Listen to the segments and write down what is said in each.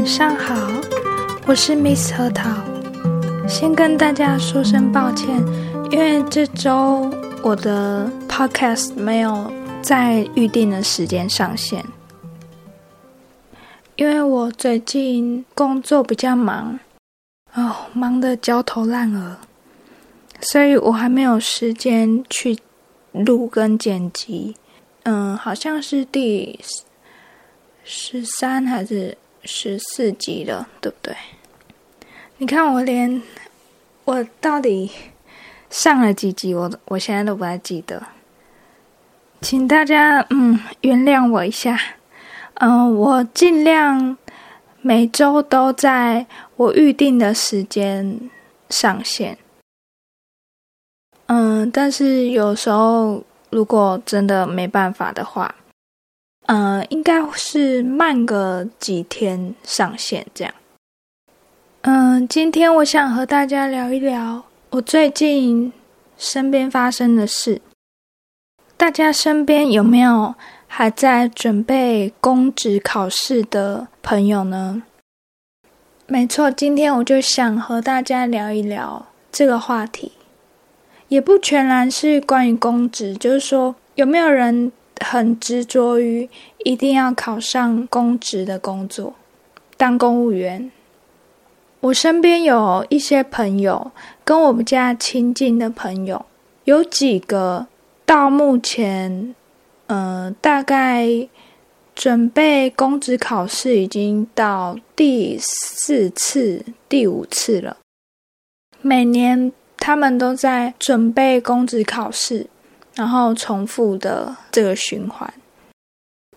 晚上好，我是 Miss 核桃。先跟大家说声抱歉，因为这周我的 Podcast 没有在预定的时间上线，因为我最近工作比较忙，哦，忙得焦头烂额，所以我还没有时间去录跟剪辑。嗯，好像是第十三还是十四集了，对不对？你看我连我到底上了几集，我我现在都不太记得，请大家嗯原谅我一下。嗯，我尽量每周都在我预定的时间上线。嗯，但是有时候。如果真的没办法的话，嗯，应该是慢个几天上线这样。嗯，今天我想和大家聊一聊我最近身边发生的事。大家身边有没有还在准备公职考试的朋友呢？没错，今天我就想和大家聊一聊这个话题。也不全然是关于公职，就是说有没有人很执着于一定要考上公职的工作，当公务员。我身边有一些朋友，跟我们家亲近的朋友，有几个到目前，呃，大概准备公职考试已经到第四次、第五次了，每年。他们都在准备公职考试，然后重复的这个循环。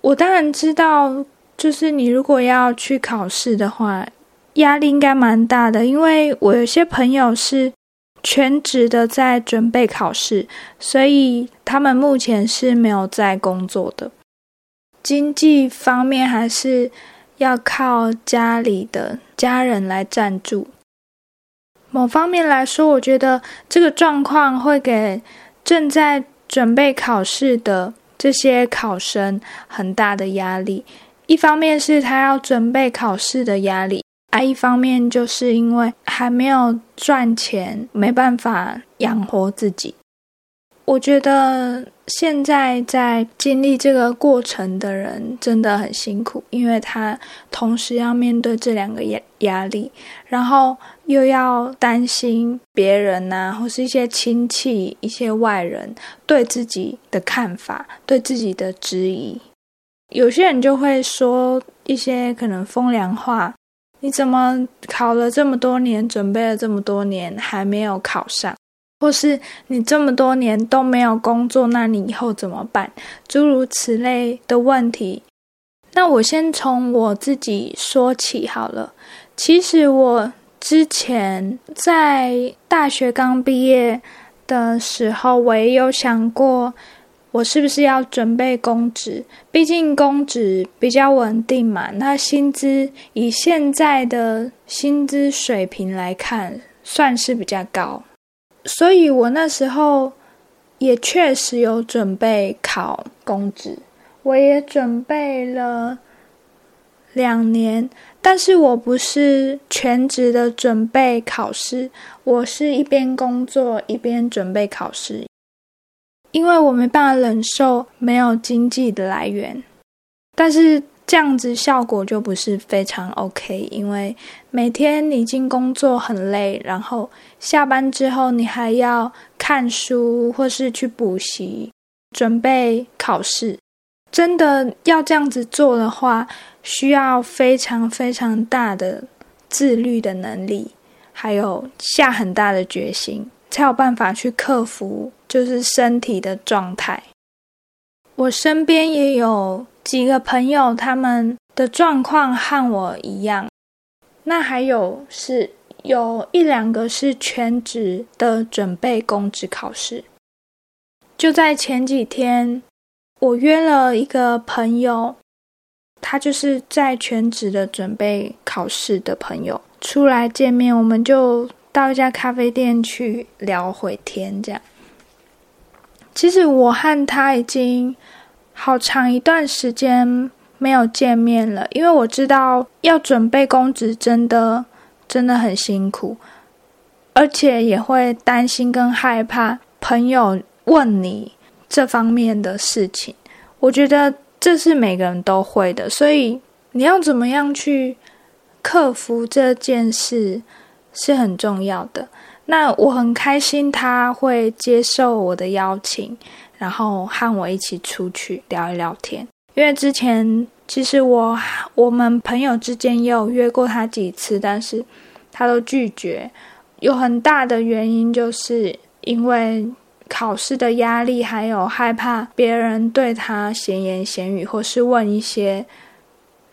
我当然知道，就是你如果要去考试的话，压力应该蛮大的。因为我有些朋友是全职的在准备考试，所以他们目前是没有在工作的。经济方面还是要靠家里的家人来赞助。某方面来说，我觉得这个状况会给正在准备考试的这些考生很大的压力。一方面是他要准备考试的压力，啊，一方面就是因为还没有赚钱，没办法养活自己。我觉得现在在经历这个过程的人真的很辛苦，因为他同时要面对这两个压压力，然后又要担心别人呐，或是一些亲戚、一些外人对自己的看法、对自己的质疑。有些人就会说一些可能风凉话：“你怎么考了这么多年，准备了这么多年，还没有考上？”或是你这么多年都没有工作，那你以后怎么办？诸如此类的问题。那我先从我自己说起好了。其实我之前在大学刚毕业的时候，我也有想过，我是不是要准备公职？毕竟公职比较稳定嘛。那薪资以现在的薪资水平来看，算是比较高。所以我那时候也确实有准备考公职，我也准备了两年，但是我不是全职的准备考试，我是一边工作一边准备考试，因为我没办法忍受没有经济的来源，但是。这样子效果就不是非常 OK，因为每天你进工作很累，然后下班之后你还要看书或是去补习，准备考试。真的要这样子做的话，需要非常非常大的自律的能力，还有下很大的决心，才有办法去克服就是身体的状态。我身边也有。几个朋友他们的状况和我一样，那还有是有一两个是全职的准备公职考试。就在前几天，我约了一个朋友，他就是在全职的准备考试的朋友出来见面，我们就到一家咖啡店去聊会天。这样，其实我和他已经。好长一段时间没有见面了，因为我知道要准备公职真的真的很辛苦，而且也会担心跟害怕朋友问你这方面的事情。我觉得这是每个人都会的，所以你要怎么样去克服这件事是很重要的。那我很开心他会接受我的邀请，然后和我一起出去聊一聊天。因为之前其实我我们朋友之间也有约过他几次，但是他都拒绝。有很大的原因就是因为考试的压力，还有害怕别人对他闲言闲语，或是问一些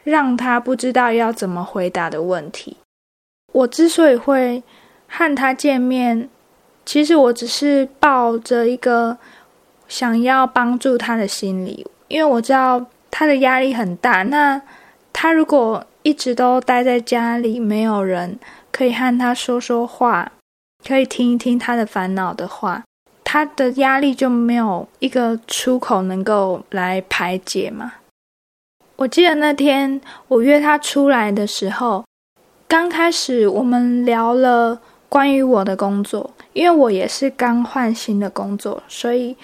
让他不知道要怎么回答的问题。我之所以会。和他见面，其实我只是抱着一个想要帮助他的心理，因为我知道他的压力很大。那他如果一直都待在家里，没有人可以和他说说话，可以听一听他的烦恼的话，他的压力就没有一个出口能够来排解嘛。我记得那天我约他出来的时候，刚开始我们聊了。关于我的工作，因为我也是刚换新的工作，所以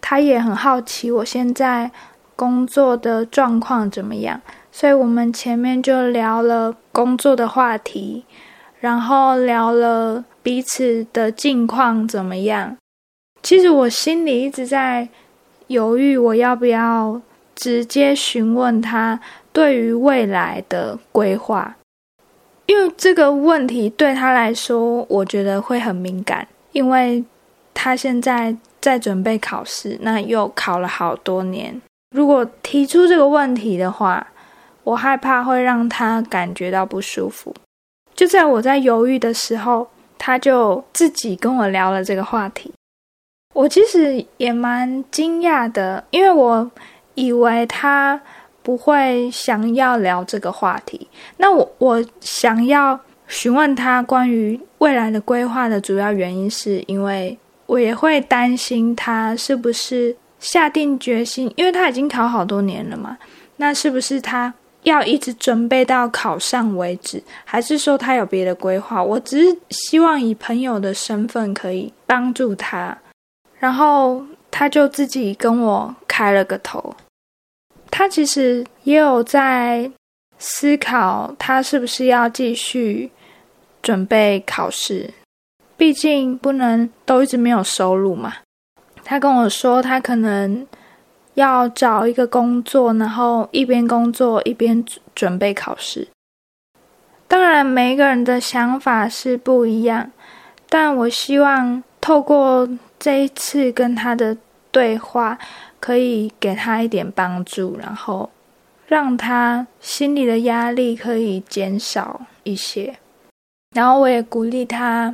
他也很好奇我现在工作的状况怎么样。所以我们前面就聊了工作的话题，然后聊了彼此的近况怎么样。其实我心里一直在犹豫，我要不要直接询问他对于未来的规划。因为这个问题对他来说，我觉得会很敏感，因为他现在在准备考试，那又考了好多年。如果提出这个问题的话，我害怕会让他感觉到不舒服。就在我在犹豫的时候，他就自己跟我聊了这个话题。我其实也蛮惊讶的，因为我以为他。不会想要聊这个话题。那我我想要询问他关于未来的规划的主要原因，是因为我也会担心他是不是下定决心，因为他已经考好多年了嘛。那是不是他要一直准备到考上为止，还是说他有别的规划？我只是希望以朋友的身份可以帮助他，然后他就自己跟我开了个头。他其实也有在思考，他是不是要继续准备考试？毕竟不能都一直没有收入嘛。他跟我说，他可能要找一个工作，然后一边工作一边准备考试。当然，每一个人的想法是不一样，但我希望透过这一次跟他的对话。可以给他一点帮助，然后让他心里的压力可以减少一些。然后我也鼓励他，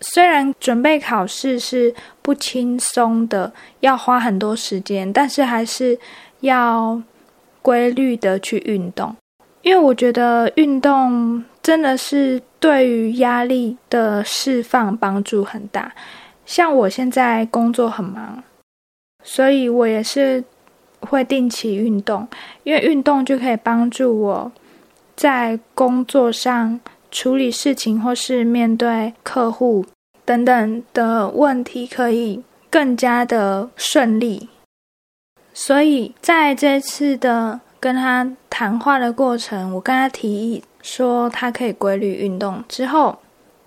虽然准备考试是不轻松的，要花很多时间，但是还是要规律的去运动，因为我觉得运动真的是对于压力的释放帮助很大。像我现在工作很忙。所以我也是会定期运动，因为运动就可以帮助我在工作上处理事情，或是面对客户等等的问题，可以更加的顺利。所以在这次的跟他谈话的过程，我跟他提议说，他可以规律运动。之后，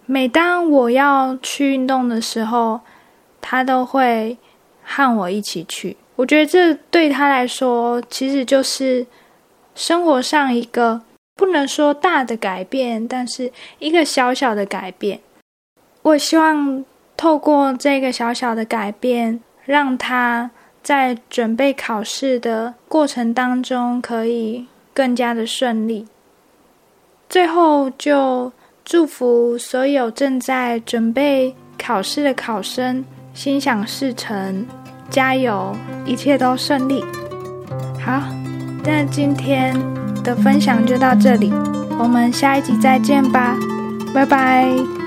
每当我要去运动的时候，他都会。和我一起去，我觉得这对他来说其实就是生活上一个不能说大的改变，但是一个小小的改变。我希望透过这个小小的改变，让他在准备考试的过程当中可以更加的顺利。最后，就祝福所有正在准备考试的考生。心想事成，加油，一切都顺利。好，那今天的分享就到这里，我们下一集再见吧，拜拜。